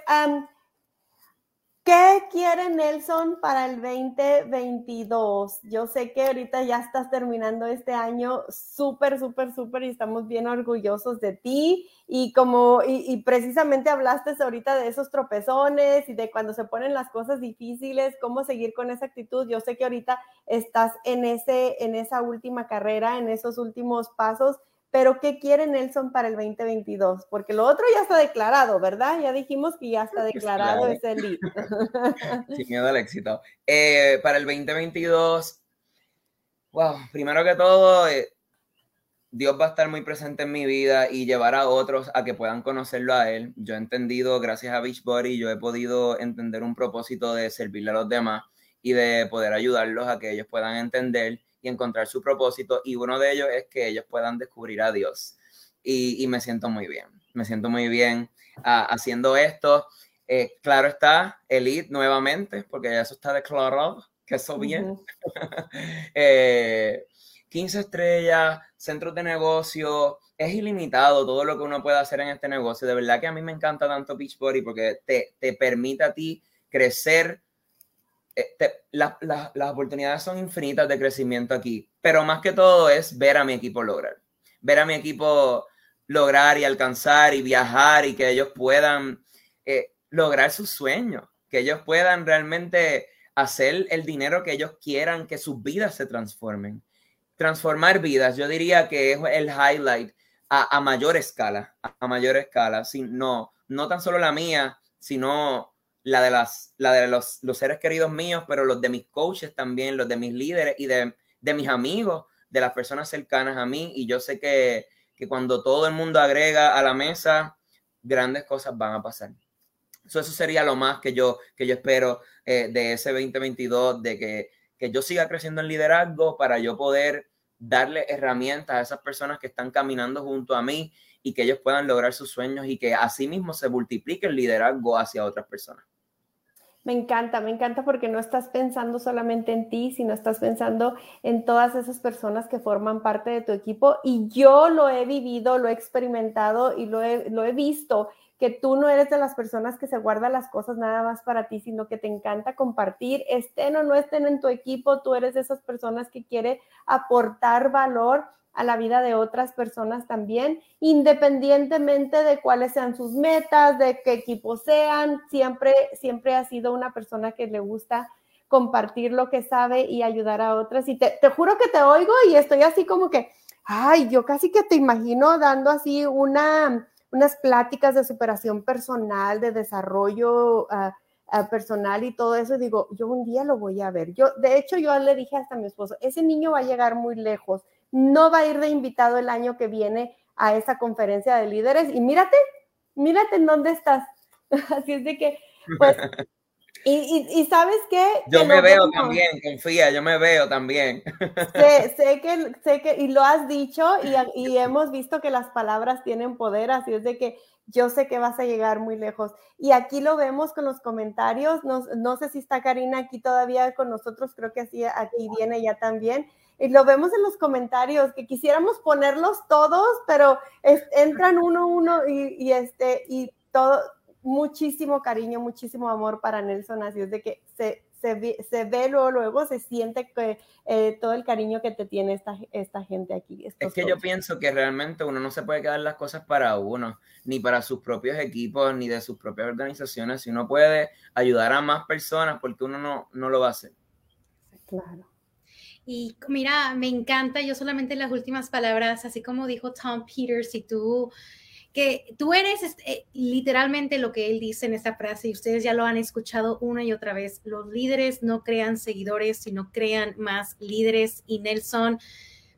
¿Qué quiere Nelson para el 2022? Yo sé que ahorita ya estás terminando este año súper, súper, súper y estamos bien orgullosos de ti. Y como, y, precisamente hablaste ahorita de esos tropezones y de cuando se ponen las cosas difíciles, cómo seguir con esa actitud. Yo sé que ahorita estás en, ese, en esa última carrera, en esos últimos pasos pero ¿qué quiere Nelson para el 2022? Porque lo otro ya está declarado, ¿verdad? Ya dijimos que ya está declarado ese lead. Sin miedo al éxito. Eh, para el 2022, wow, primero que todo, eh, Dios va a estar muy presente en mi vida y llevar a otros a que puedan conocerlo a Él. Yo he entendido, gracias a Beachbody, yo he podido entender un propósito de servirle a los demás y de poder ayudarlos a que ellos puedan entender y encontrar su propósito. Y uno de ellos es que ellos puedan descubrir a Dios. Y, me siento muy bien, me siento muy bien ah, haciendo esto. Eh, claro está, Elite nuevamente, porque eso está declarado, que eso bien. 15 eh, estrellas, centros de negocio, es ilimitado todo lo que uno puede hacer en este negocio. De verdad que a mí me encanta tanto Beachbody porque te, te permite a ti crecer eh, las oportunidades son infinitas de crecimiento aquí, pero más que todo es ver a mi equipo lograr, ver a mi equipo lograr y alcanzar y viajar y que ellos puedan eh, lograr sus sueños, que ellos puedan realmente hacer el dinero que ellos quieran, que sus vidas se transformen. Transformar vidas, yo diría que es el highlight a, mayor escala, a, mayor escala, no, no tan solo la mía, sino la de, las, la de los, los, seres queridos míos, pero los de mis coaches también, los de mis líderes y de, de mis amigos, de las personas cercanas a mí. Y yo sé que, que, cuando todo el mundo agrega a la mesa, grandes cosas van a pasar. eso sería lo más que yo, que yo espero eh, de ese 2022, de que, que yo siga creciendo en liderazgo para yo poder darle herramientas a esas personas que están caminando junto a mí y que ellos puedan lograr sus sueños y que mismo se multiplique el liderazgo hacia otras personas. Me encanta, me encanta porque no estás pensando solamente en ti, sino estás pensando en todas esas personas que forman parte de tu equipo. Y yo lo he vivido, lo he experimentado y lo he, lo he visto, que tú no eres de las personas que se guarda las cosas nada más para ti, sino que te encanta compartir, estén o no estén en tu equipo, tú eres de esas personas que quiere aportar valor a la vida de otras personas también, independientemente de cuáles sean sus metas, de qué equipo sean, siempre, siempre ha sido una persona que le gusta compartir lo que sabe y ayudar a otras. Y te, juro que te oigo y estoy así como que, ay, yo casi que te imagino dando así una, unas pláticas de superación personal, de desarrollo ah, ah, personal y todo eso. Y digo, yo un día lo voy a ver. Yo, de hecho, yo le dije hasta a mi esposo, ese niño va a llegar muy lejos no va a ir de invitado el año que viene a esa conferencia de líderes. Y mírate, mírate en dónde estás. Así es de que, pues, y, sabes qué? Yo me veo también, confía, yo me veo también. Sé, que, sé que, y lo has dicho, y, hemos visto que las palabras tienen poder, así es de que yo sé que vas a llegar muy lejos. Y aquí lo vemos con los comentarios, no, no sé si está Karina aquí todavía con nosotros, creo que así aquí viene ya también y lo vemos en los comentarios, que quisiéramos ponerlos todos, pero entran uno uno y, y, este, y todo, muchísimo cariño, muchísimo amor para Nelson, así es de que se, se, ve, se ve luego, luego se siente que eh, todo el cariño que te tiene esta, esta gente aquí. Es que yo pienso que realmente uno no se puede quedar las cosas para uno, ni para sus propios equipos, ni de sus propias organizaciones, si uno puede ayudar a más personas, porque uno no, no lo va a hacer. Claro. Y mira, me encanta, yo solamente las últimas palabras, así como dijo Tom Peters, y tú, que tú eres este, literalmente lo que él dice en esta frase, y ustedes ya lo han escuchado una y otra vez, los líderes no crean seguidores, sino crean más líderes, y Nelson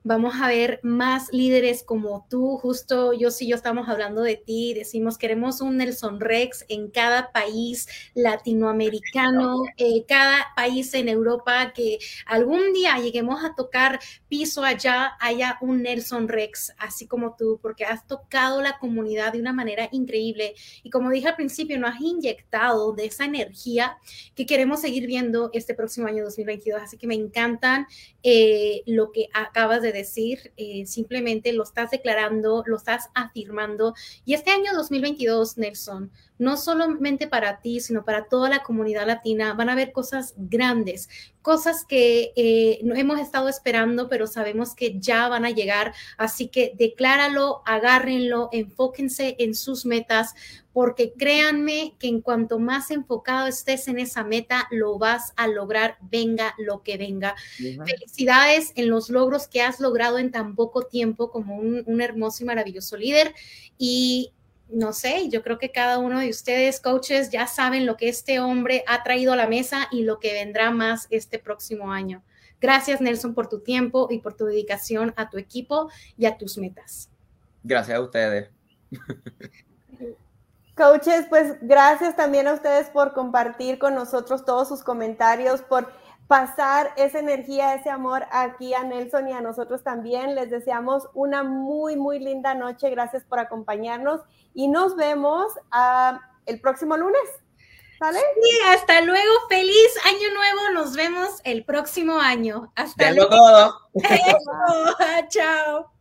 vamos a ver más líderes como tú. Justo yo sí, yo estamos hablando de ti, decimos queremos un Nelson Rex en cada país latinoamericano, eh, cada país en Europa, que algún día lleguemos a tocar piso allá, haya un Nelson Rex, así como tú, porque has tocado la comunidad de una manera increíble. Y como dije al principio, nos has inyectado de esa energía que queremos seguir viendo este próximo año 2022. Así que me encantan eh, lo que acabas de decir, eh, simplemente lo estás declarando, lo estás afirmando. Y este año 2022, Nelson, no solamente para ti, sino para toda la comunidad latina, van a haber cosas grandes, cosas que eh, no hemos estado esperando, pero sabemos que ya van a llegar. Así que decláralo, agárrenlo, enfóquense en sus metas, porque créanme que en cuanto más enfocado estés en esa meta, lo vas a lograr, venga lo que venga. Felicidades en los logros que has logrado en tan poco tiempo como un, un hermoso y maravilloso líder. Y no sé, yo creo que cada uno de ustedes, coaches, ya saben lo que este hombre ha traído a la mesa y lo que vendrá más este próximo año. Gracias, Nelson, por tu tiempo y por tu dedicación a tu equipo y a tus metas. Gracias a ustedes. Coaches, pues gracias también a ustedes por compartir con nosotros todos sus comentarios, por pasar esa energía, ese amor aquí a Nelson y a nosotros también. Les deseamos una muy, muy linda noche. Gracias por acompañarnos y nos vemos uh, el próximo lunes. ¿Sale? Sí, hasta luego. Feliz año nuevo. Nos vemos el próximo año. Hasta luego. todo. Chao.